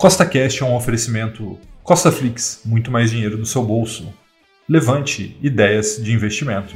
Costa Cash é um oferecimento Costa Flix, muito mais dinheiro no seu bolso. Levante ideias de investimento.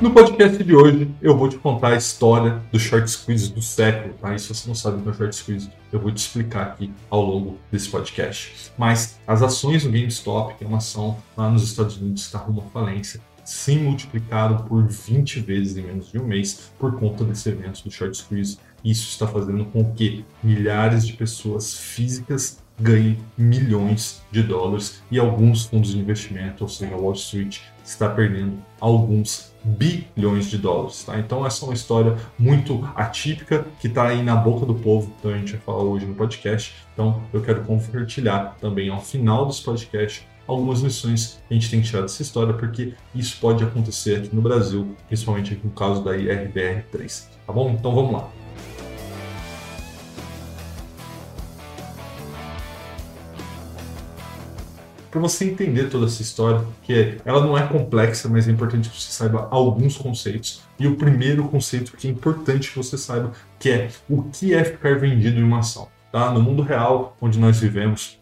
No podcast de hoje, eu vou te contar a história do short squeeze do século, tá? E se você não sabe o que é short squeeze, eu vou te explicar aqui ao longo desse podcast. Mas as ações do GameStop, que é uma ação lá nos Estados Unidos está rumo à falência, se multiplicaram por 20 vezes em menos de um mês por conta desse evento do short squeeze. Isso está fazendo com que milhares de pessoas físicas ganhem milhões de dólares e alguns fundos de investimento, ou seja, Wall Street, está perdendo alguns bilhões de dólares. Tá? Então essa é uma história muito atípica que está aí na boca do povo, então a gente vai falar hoje no podcast. Então eu quero compartilhar também ao final desse podcast algumas lições que a gente tem que tirar dessa história, porque isso pode acontecer aqui no Brasil, principalmente aqui no caso da IRBR3. Tá bom? Então vamos lá. para você entender toda essa história, que ela não é complexa, mas é importante que você saiba alguns conceitos. E o primeiro conceito que é importante que você saiba, que é o que é ficar vendido em uma ação. Tá? No mundo real, onde nós vivemos,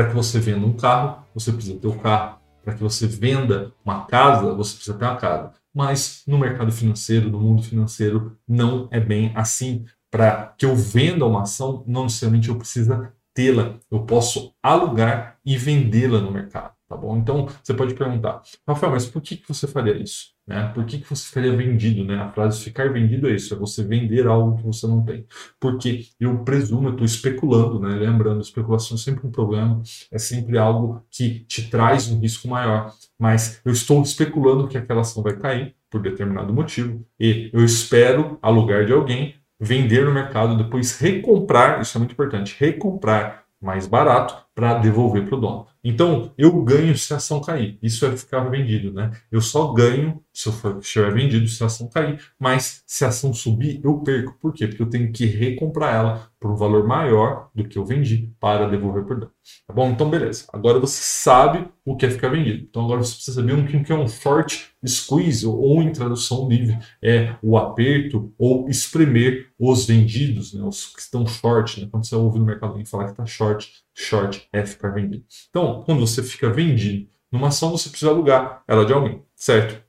para que você venda um carro, você precisa ter o um carro. Para que você venda uma casa, você precisa ter uma casa. Mas no mercado financeiro, no mundo financeiro, não é bem assim. Para que eu venda uma ação, não necessariamente eu preciso tê-la, eu posso alugar e vendê-la no mercado tá bom? Então, você pode perguntar, Rafael, mas por que você faria isso? Né? Por que, que você ficaria vendido? Né? A frase ficar vendido é isso, é você vender algo que você não tem. Porque eu presumo, eu estou especulando, né? lembrando, especulação é sempre um problema, é sempre algo que te traz um risco maior, mas eu estou especulando que aquela ação vai cair por determinado motivo e eu espero alugar de alguém, vender no mercado, depois recomprar, isso é muito importante, recomprar mais barato para devolver para o dono. Então, eu ganho se a ação cair. Isso é ficar vendido, né? Eu só ganho se eu for, estiver vendido se a ação cair, mas se a ação subir, eu perco. Por quê? Porque eu tenho que recomprar ela por um valor maior do que eu vendi para devolver para o dono. Tá bom? Então, beleza. Agora você sabe o que é ficar vendido. Então, agora você precisa saber o que é um short squeeze, ou em tradução livre, é o aperto ou espremer os vendidos, né? os que estão short. Né? Quando você ouve no mercado alguém falar que está short, short é ficar vendido. Então, quando você fica vendido numa ação, você precisa alugar ela de alguém, certo?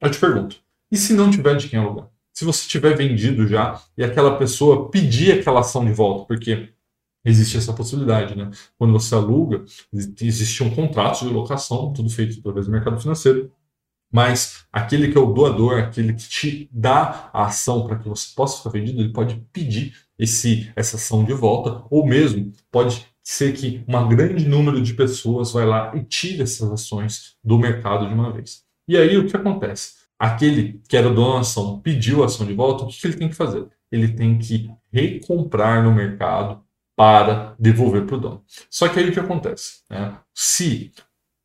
Eu te pergunto, e se não tiver de quem alugar? Se você tiver vendido já e aquela pessoa pedir aquela ação de volta, porque existe essa possibilidade, né? Quando você aluga, existe um contrato de locação, tudo feito através do mercado financeiro, mas aquele que é o doador, aquele que te dá a ação para que você possa ficar vendido, ele pode pedir esse, essa ação de volta, ou mesmo pode ser que um grande número de pessoas vai lá e tira essas ações do mercado de uma vez. E aí o que acontece? Aquele que era dono da ação pediu a ação de volta, o que ele tem que fazer? Ele tem que recomprar no mercado para devolver para o dono. Só que aí o que acontece? Né? Se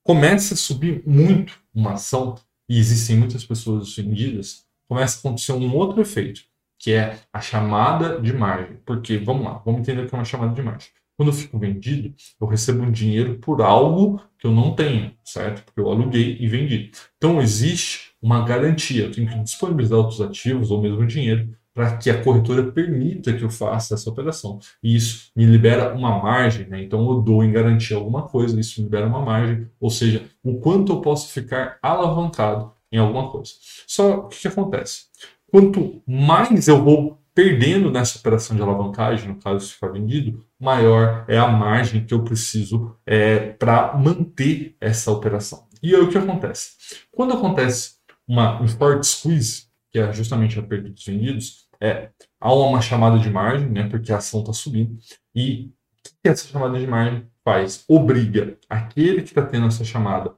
começa a subir muito uma ação e existem muitas pessoas vendidas, começa a acontecer um outro efeito, que é a chamada de margem. Porque, vamos lá, vamos entender o que é uma chamada de margem. Quando eu fico vendido, eu recebo um dinheiro por algo que eu não tenho, certo? Porque eu aluguei e vendi. Então existe uma garantia. Eu tenho que disponibilizar outros ativos ou mesmo dinheiro para que a corretora permita que eu faça essa operação. E isso me libera uma margem, né? Então eu dou em garantia alguma coisa, isso me libera uma margem, ou seja, o quanto eu posso ficar alavancado em alguma coisa. Só o que, que acontece? Quanto mais eu vou perdendo nessa operação de alavancagem, no caso se ficar vendido, maior é a margem que eu preciso é, para manter essa operação. E aí o que acontece? Quando acontece uma, um short squeeze, que é justamente a perda dos vendidos, é, há uma chamada de margem, né, porque a ação está subindo, e o que essa chamada de margem faz? Obriga aquele que está tendo essa chamada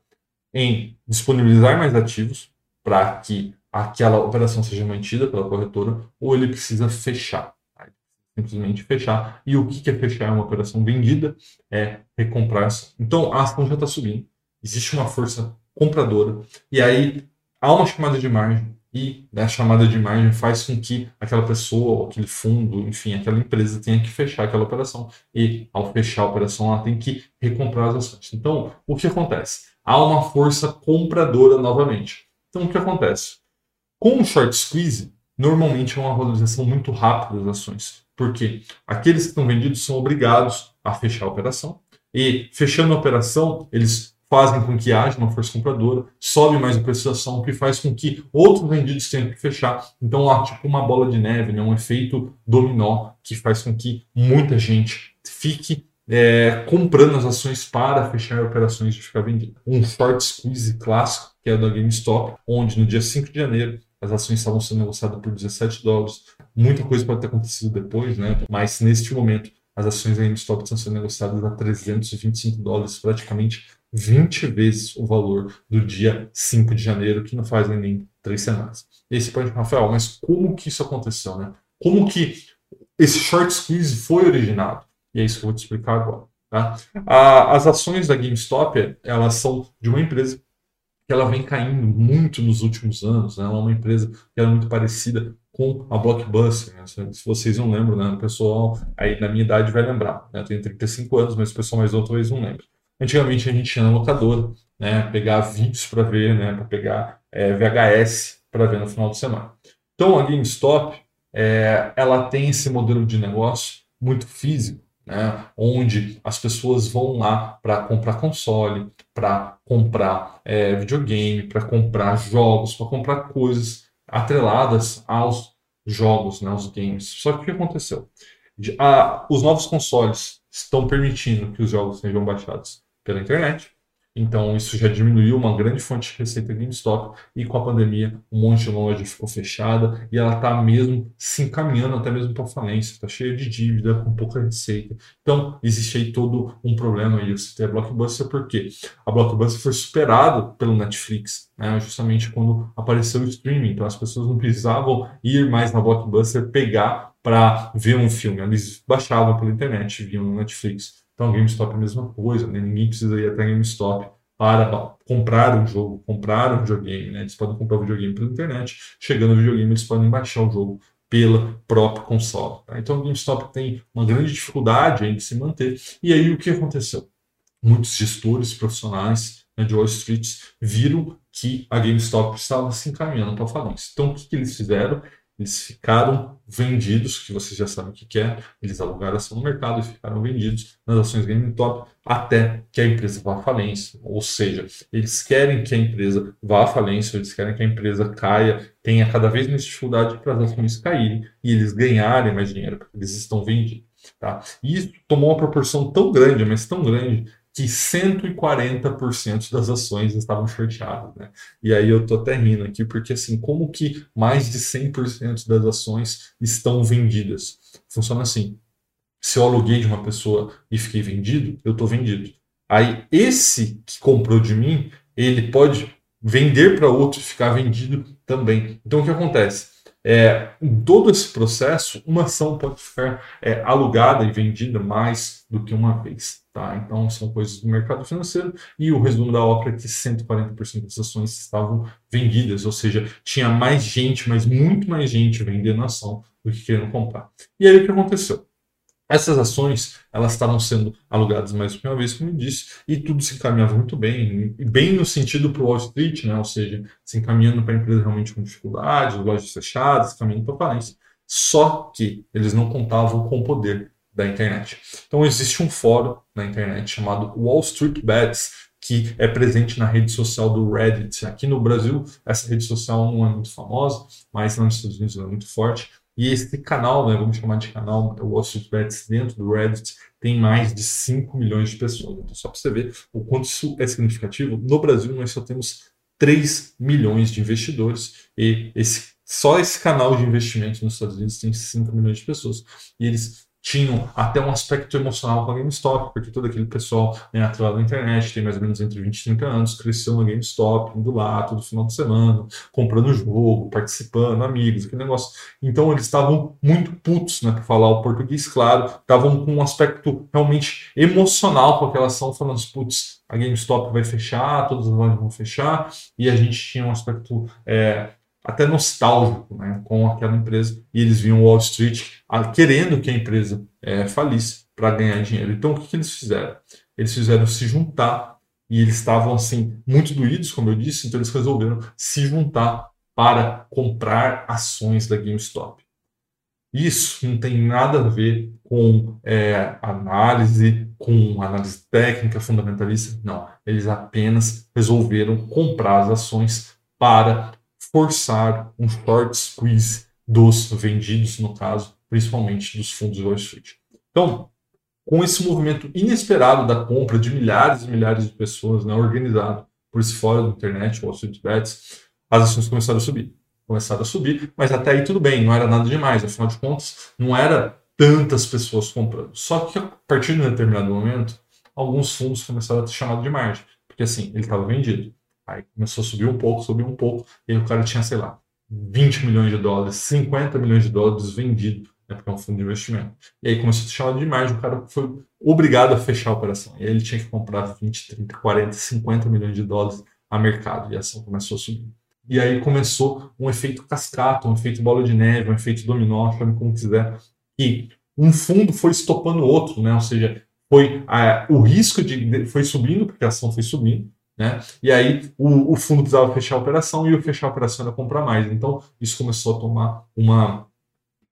em disponibilizar mais ativos para que aquela operação seja mantida pela corretora ou ele precisa fechar. Simplesmente fechar. E o que é fechar é uma operação vendida? É recomprar. Então a ação já está subindo. Existe uma força compradora. E aí há uma chamada de margem. E a chamada de margem faz com que aquela pessoa, aquele fundo, enfim, aquela empresa tenha que fechar aquela operação. E ao fechar a operação, ela tem que recomprar as ações. Então, o que acontece? Há uma força compradora novamente. Então, o que acontece? Com o short squeeze, normalmente é uma valorização muito rápida das ações. Porque aqueles que estão vendidos são obrigados a fechar a operação. E fechando a operação, eles fazem com que haja uma força compradora, sobe mais a preço da ação, o que faz com que outros vendidos tenham que fechar. Então há tipo uma bola de neve, né? um efeito dominó que faz com que muita gente fique é, comprando as ações para fechar operações de ficar vendido. Um short squeeze clássico, que é da GameStop, onde no dia 5 de janeiro as ações estavam sendo negociadas por 17 dólares. Muita coisa pode ter acontecido depois, né? mas neste momento as ações da GameStop estão sendo negociadas a 325 dólares, praticamente 20 vezes o valor do dia 5 de janeiro, que não fazem nem três semanas. E aí você pode Rafael, mas como que isso aconteceu, né? Como que esse short squeeze foi originado? E é isso que eu vou te explicar agora. Tá? A, as ações da GameStop, elas são de uma empresa que ela vem caindo muito nos últimos anos. Né? Ela é uma empresa que era muito parecida com a Blockbuster. Né? Se vocês não lembram, né? o pessoal aí na minha idade vai lembrar. Né? Eu tenho 35 anos, mas o pessoal mais novo talvez não lembre. Antigamente a gente tinha na locadora, né? pegar vídeos para ver, né? para pegar é, VHS para ver no final de semana. Então a GameStop, é, ela tem esse modelo de negócio muito físico, né? onde as pessoas vão lá para comprar console, para comprar é, videogame, para comprar jogos, para comprar coisas atreladas aos jogos, né, aos games. Só que o que aconteceu? Os novos consoles estão permitindo que os jogos sejam baixados pela internet. Então, isso já diminuiu uma grande fonte de receita GameStop e com a pandemia, um monte de loja ficou fechada e ela está mesmo se encaminhando até mesmo para falência, está cheia de dívida, com pouca receita. Então, existe aí todo um problema aí. Você tem a Blockbuster porque a Blockbuster foi superada pelo Netflix, né, justamente quando apareceu o streaming. Então, as pessoas não precisavam ir mais na Blockbuster pegar para ver um filme, eles baixavam pela internet, viam no Netflix. Então, GameStop é a mesma coisa, né? ninguém precisa ir até GameStop para comprar um jogo, comprar um videogame. Né? Eles podem comprar o videogame pela internet, chegando no videogame, eles podem baixar o jogo pela própria console. Tá? Então, o GameStop tem uma grande dificuldade em se manter. E aí, o que aconteceu? Muitos gestores profissionais né, de Wall Street viram que a GameStop estava se encaminhando para a falência. Então, o que, que eles fizeram? Eles ficaram vendidos, que vocês já sabem o que é, eles alugaram ação no mercado e ficaram vendidos nas ações GameStop até que a empresa vá à falência. Ou seja, eles querem que a empresa vá à falência, eles querem que a empresa caia, tenha cada vez mais dificuldade para as ações caírem e eles ganharem mais dinheiro, porque eles estão vendidos. Tá? E isso tomou uma proporção tão grande, mas tão grande, que 140% das ações estavam shorteadas. Né? E aí eu tô até rindo aqui, porque assim, como que mais de 100% das ações estão vendidas? Funciona assim, se eu aluguei de uma pessoa e fiquei vendido, eu estou vendido. Aí esse que comprou de mim, ele pode vender para outro e ficar vendido também. Então o que acontece? É, em todo esse processo, uma ação pode ficar é, alugada e vendida mais do que uma vez. Tá? Então, são coisas do mercado financeiro. E o resumo da ópera é que 140% das ações estavam vendidas, ou seja, tinha mais gente, mas muito mais gente vendendo ação do que querendo comprar. E aí o que aconteceu? Essas ações elas estavam sendo alugadas mais uma vez, como eu disse, e tudo se encaminhava muito bem, bem no sentido para o Wall Street, né? ou seja, se encaminhando para a empresa realmente com dificuldades, lojas fechadas, caminhando para a falência. Só que eles não contavam com o poder da internet. Então existe um fórum na internet chamado Wall Street Bets, que é presente na rede social do Reddit. Aqui no Brasil, essa rede social não é muito famosa, mas nos Estados Unidos ela é muito forte. E esse canal, né, vamos chamar de canal Wall Street Bets dentro do Reddit, tem mais de 5 milhões de pessoas. Então, só para você ver o quanto isso é significativo, no Brasil nós só temos 3 milhões de investidores e esse, só esse canal de investimento nos Estados Unidos tem 5 milhões de pessoas. E eles tinham até um aspecto emocional com a GameStop, porque todo aquele pessoal né, atrelado na internet, tem mais ou menos entre 20 e 30 anos, cresceu na GameStop, indo lá todo final de semana, comprando jogo, participando, amigos, aquele negócio. Então eles estavam muito putos, né, para falar o português claro, estavam com um aspecto realmente emocional com aquela ação, falando, putz, a GameStop vai fechar, todas as lojas vão fechar, e a gente tinha um aspecto é, até nostálgico né, com aquela empresa e eles viam Wall Street querendo que a empresa é, falisse para ganhar dinheiro. Então o que, que, eles fizeram? Eles fizeram se juntar e eles estavam assim muito doídos, como eu disse, então eles resolveram se juntar para comprar ações da GameStop. Isso não tem nada a ver com é, análise, com análise técnica fundamentalista. Não. Eles apenas resolveram comprar as ações para forçar um short squeeze dos vendidos, no caso, principalmente dos fundos Wall Street. Então, com esse movimento inesperado da compra de milhares e milhares de pessoas, né, organizado por esse fórum da internet, Wall Street Bets, as ações começaram a subir. Começaram a subir, mas até aí tudo bem, não era nada demais, afinal de contas, não era tantas pessoas comprando. Só que a partir de um determinado momento, alguns fundos começaram a ser chamados de margem, porque assim, ele estava vendido. Aí começou a subir um pouco, subir um pouco, e o cara tinha, sei lá, 20 milhões de dólares, 50 milhões de dólares vendido, né, porque é um fundo de investimento. E aí começou a ser chamado de margem, o cara foi obrigado a fechar a operação. E aí ele tinha que comprar 20, 30, 40, 50 milhões de dólares a mercado, e a ação começou a subir. E aí começou um efeito cascata, um efeito bola de neve, um efeito dominó, chame como quiser, e um fundo foi estopando o outro, né? Ou seja, foi a, o risco de foi subindo, porque a ação foi subindo, né? E aí o, o, fundo precisava fechar a operação e o fechar a operação era comprar mais. Então isso começou a tomar uma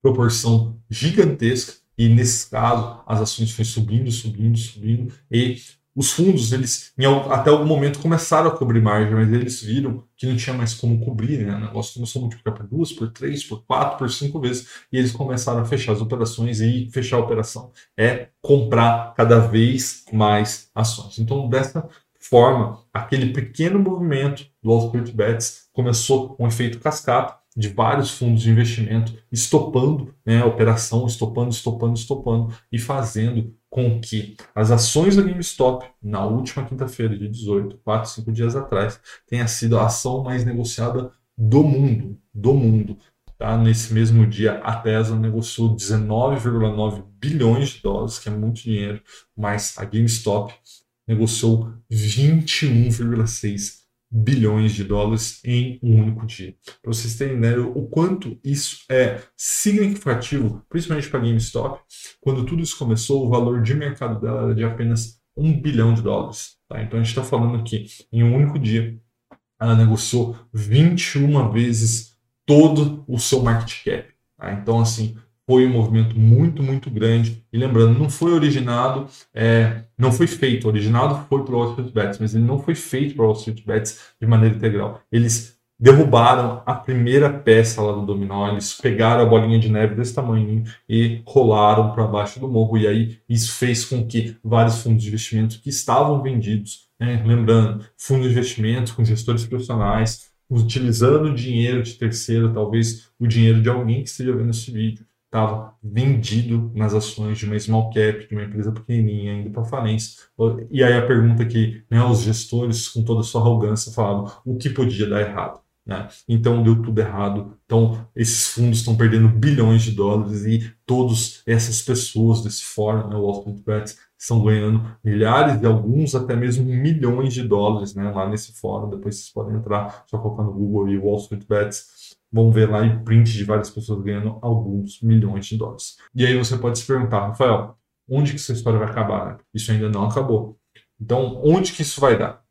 proporção gigantesca e nesse caso as ações foi subindo, subindo, subindo e os fundos eles em, até algum momento começaram a cobrir margem, mas eles viram que não tinha mais como cobrir, né? O negócio começou a multiplicar por duas, por três, por quatro, por cinco vezes e eles começaram a fechar as operações e fechar a operação é comprar cada vez mais ações. Então dessa forma, aquele pequeno movimento do Wall Street Bets começou um efeito cascata de vários fundos de investimento estopando né, a operação, estopando, estopando, estopando e fazendo com que as ações da GameStop, na última quinta-feira, de 18, 4, 5 dias atrás, tenha sido a ação mais negociada do mundo, do mundo. Tá? Nesse mesmo dia, a Tesla negociou 19,9 bilhões de dólares, que é muito dinheiro, mas a GameStop negociou 21,6 bilhões de dólares em um único dia. Para vocês terem ideia o quanto isso é significativo, principalmente para a GameStop, quando tudo isso começou, o valor de mercado dela era de apenas um bilhão de dólares. Tá? Então a gente está falando aqui, em um único dia, ela negociou 21 vezes todo o seu market cap. Tá? Então, assim, foi um movimento muito, muito grande. E lembrando, não foi originado, é, não foi feito, originado foi para o Wall Street Bets, mas ele não foi feito para o Wall Street Bets de maneira integral. Eles derrubaram a primeira peça lá do dominó, eles pegaram a bolinha de neve desse tamanho e rolaram para baixo do morro. E aí isso fez com que vários fundos de investimento que estavam vendidos, né, lembrando, fundos de investimento com gestores profissionais, utilizando dinheiro de terceiro, talvez o dinheiro de alguém que esteja vendo esse vídeo, estava vendido nas ações de uma small cap, de uma empresa pequenininha, indo para falência. E aí a pergunta que né, os gestores, com toda a sua arrogância, falavam o que podia dar errado. Né? Então deu tudo errado. Então esses fundos estão perdendo bilhões de dólares e todas essas pessoas desse fórum, né, Wall Street Bets, estão ganhando milhares e alguns até mesmo milhões de dólares né, lá nesse fórum. Depois vocês podem entrar só colocar no Google e Wall Street Bets vão ver lá em print de várias pessoas ganhando alguns milhões de dólares. E aí você pode se perguntar, Rafael, onde que essa história vai acabar? Né? Isso ainda não acabou. Então, onde que isso vai dar?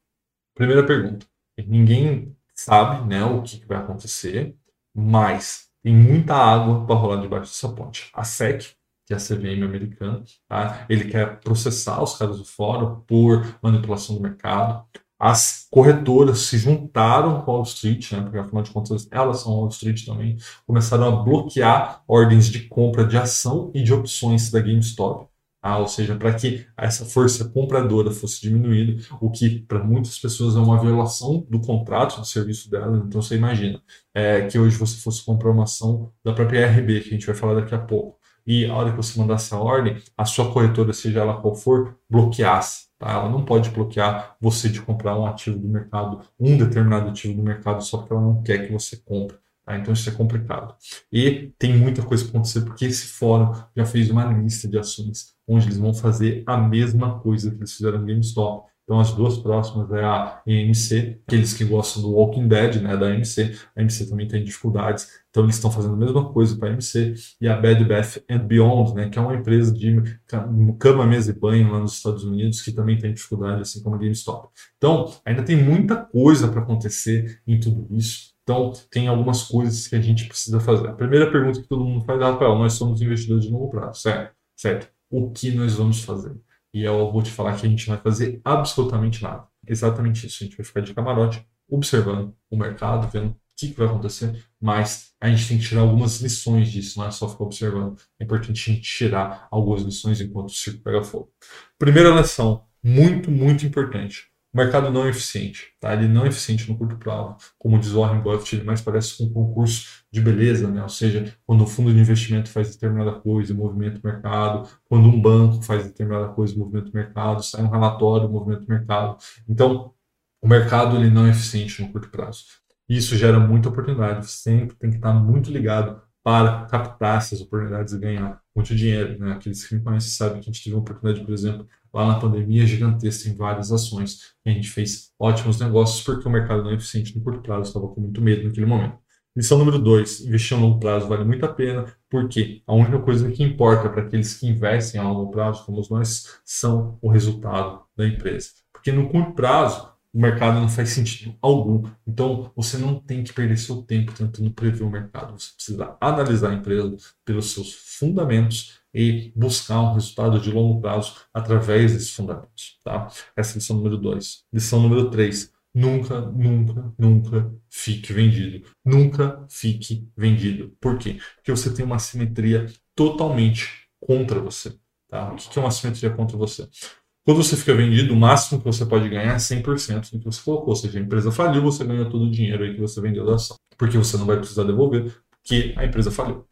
Primeira pergunta. Ninguém sabe né, o que, que vai acontecer, mas tem muita água para rolar debaixo dessa ponte. A SEC, que é a CVM americana, tá? ele quer processar os caras do fórum por manipulação do mercado as corretoras se juntaram com a Wall Street, né, porque afinal de contas elas são Wall Street também, começaram a bloquear ordens de compra de ação e de opções da GameStop. Ah, ou seja, para que essa força compradora fosse diminuída, o que para muitas pessoas é uma violação do contrato de serviço dela. Então você imagina é, que hoje você fosse comprar uma ação da própria RB, que a gente vai falar daqui a pouco, e a hora que você mandasse a ordem, a sua corretora, seja ela qual for, bloqueasse Tá? Ela não pode bloquear você de comprar um ativo do mercado, um determinado ativo do mercado, só porque ela não quer que você compre. Tá? Então isso é complicado. E tem muita coisa acontecer, porque esse fórum já fez uma lista de ações onde eles vão fazer a mesma coisa que eles fizeram no GameStop. Então, as duas próximas é a EMC, aqueles que gostam do Walking Dead, né, da EMC. A EMC também tem dificuldades, então eles estão fazendo a mesma coisa para a EMC. E a Bed Bath and Beyond, né, que é uma empresa de cama, mesa e banho lá nos Estados Unidos, que também tem dificuldade, assim como a GameStop. Então, ainda tem muita coisa para acontecer em tudo isso. Então, tem algumas coisas que a gente precisa fazer. A primeira pergunta que todo mundo faz é, Rafael, nós somos investidores de longo prazo, certo? Certo. O que nós vamos fazer? E eu vou te falar que a gente vai fazer absolutamente nada. Exatamente isso. A gente vai ficar de camarote, observando o mercado, vendo o que, que vai acontecer, mas a gente tem que tirar algumas lições disso, não é só ficar observando. É importante a gente tirar algumas lições enquanto o circo pega fogo. Primeira lição, muito, muito importante mercado não é eficiente, tá? Ele não é eficiente no curto prazo. Como diz Warren Buffett, ele mais parece um concurso de beleza, né? Ou seja, quando um fundo de investimento faz determinada coisa, movimento mercado, quando um banco faz determinada coisa, movimento mercado, sai um relatório, movimento mercado. Então, o mercado ele não é eficiente no curto prazo. Isso gera muita oportunidade. Sempre tem que estar muito ligado para captar essas oportunidades e ganhar muito dinheiro. Né? Aqueles que me conhecem sabem que a gente teve uma oportunidade, por exemplo, lá na pandemia gigantesca em várias ações. A gente fez ótimos negócios porque o mercado não é eficiente no curto prazo, estava com muito medo naquele momento. Lição número dois: investir a longo prazo vale muito a pena, porque a única coisa que importa para aqueles que investem a longo prazo, como nós, são o resultado da empresa. Porque no curto prazo, o mercado não faz sentido algum. Então, você não tem que perder seu tempo tentando prever o mercado. Você precisa analisar a empresa pelos seus fundamentos e buscar um resultado de longo prazo através desses fundamentos. Tá? Essa é a lição número 2. Lição número 3. Nunca, nunca, nunca fique vendido. Nunca fique vendido. Por quê? Porque você tem uma simetria totalmente contra você. Tá? O que é uma simetria contra você? Quando você fica vendido, o máximo que você pode ganhar é 100% do que você colocou. Ou seja, a empresa faliu, você ganha todo o dinheiro aí que você vendeu da ação. Porque você não vai precisar devolver, porque a empresa faliu.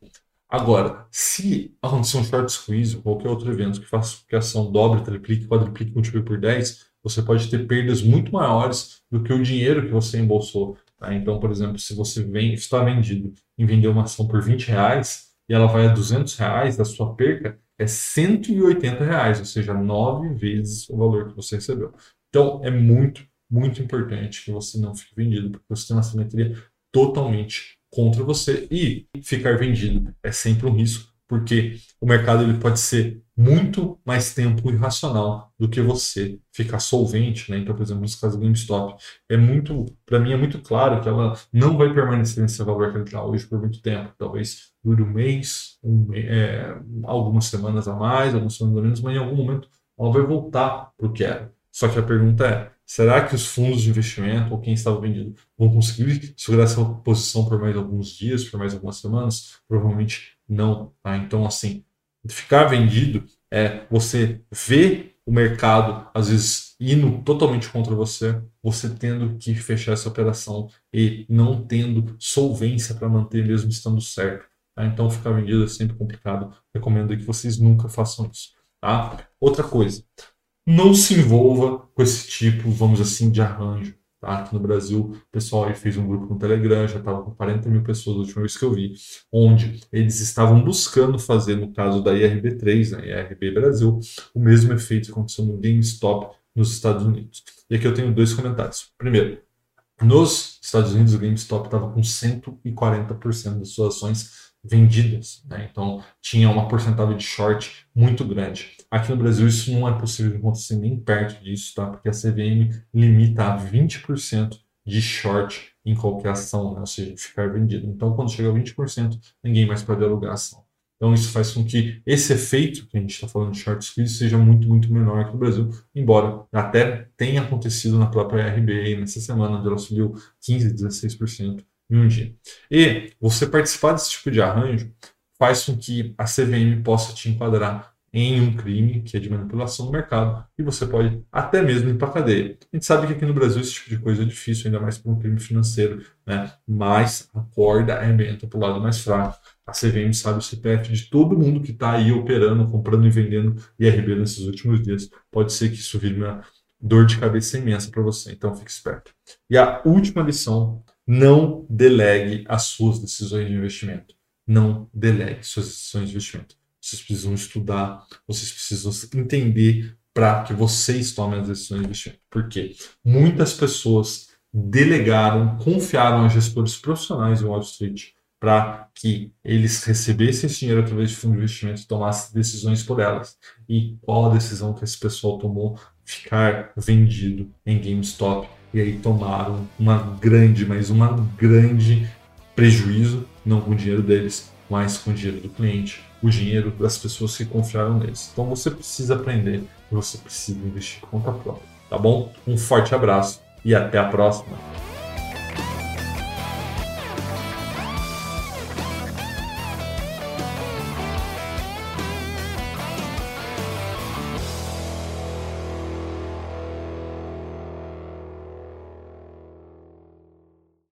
Agora, se acontecer um short squeeze ou qualquer outro evento que faça que a ação dobre, triplique, quadriplique, multiplique por 10, você pode ter perdas muito maiores do que o dinheiro que você embolsou. Tá? Então, por exemplo, se você vem, está vendido em vender uma ação por 20 reais e ela vai a 200 reais da sua perca, é 180 reais, ou seja, nove vezes o valor que você recebeu. Então, é muito, muito importante que você não fique vendido, porque você tem uma simetria totalmente contra você e ficar vendido é sempre um risco, porque o mercado ele pode ser muito mais tempo irracional do que você ficar solvente, né? Então, por exemplo, no caso do GameStop, é muito, para mim é muito claro que ela não vai permanecer nesse valor que ela está hoje por muito tempo. Talvez dure um mês, um, é, algumas semanas a mais, algumas semanas a menos, mas em algum momento ela vai voltar para o que era. Só que a pergunta é: será que os fundos de investimento ou quem estava vendido vão conseguir segurar essa posição por mais alguns dias, por mais algumas semanas? Provavelmente não. Tá? Então, assim, ficar vendido é você ver o mercado, às vezes, indo totalmente contra você, você tendo que fechar essa operação e não tendo solvência para manter mesmo estando certo. Tá? Então, ficar vendido é sempre complicado. Recomendo que vocês nunca façam isso. Tá? Outra coisa, não se envolva com esse tipo, vamos assim, de arranjo. Aqui no Brasil, o pessoal fez um grupo no Telegram, já estava com 40 mil pessoas da última vez que eu vi, onde eles estavam buscando fazer, no caso da IRB3, né, IRB Brasil, o mesmo efeito que aconteceu no GameStop nos Estados Unidos. E aqui eu tenho dois comentários. Primeiro, nos Estados Unidos, o GameStop estava com 140% das suas ações vendidas. Né? Então, tinha uma porcentagem de short muito grande. Aqui no Brasil, isso não é possível acontecer nem perto disso, tá? porque a CVM limita a 20% de short em qualquer ação, né? ou seja, ficar vendido. Então, quando chega a 20%, ninguém mais pode alugar a ação. Então, isso faz com que esse efeito que a gente está falando de short squeeze seja muito, muito menor aqui no Brasil, embora até tenha acontecido na própria RBA nessa semana, onde ela subiu 15%, 16% em um dia. E você participar desse tipo de arranjo faz com que a CVM possa te enquadrar em um crime que é de manipulação do mercado e você pode até mesmo ir para cadeia. A gente sabe que aqui no Brasil esse tipo de coisa é difícil, ainda mais para um crime financeiro, né? mas a corda arrebenta para o lado mais fraco. A CVM sabe o CPF de todo mundo que está aí operando, comprando e vendendo IRB nesses últimos dias. Pode ser que isso vire uma dor de cabeça imensa para você, então fique esperto. E a última lição não delegue as suas decisões de investimento. Não delegue suas decisões de investimento. Vocês precisam estudar, vocês precisam entender para que vocês tomem as decisões de investimento. Por quê? Muitas pessoas delegaram, confiaram a gestores profissionais em Wall Street para que eles recebessem esse dinheiro através de fundos de investimento e tomassem decisões por elas. E qual a decisão que esse pessoal tomou? Ficar vendido em GameStop e aí tomaram uma grande, mas uma grande prejuízo, não com o dinheiro deles, mas com o dinheiro do cliente, o dinheiro das pessoas que confiaram neles. Então você precisa aprender e você precisa investir com conta própria, tá bom? Um forte abraço e até a próxima.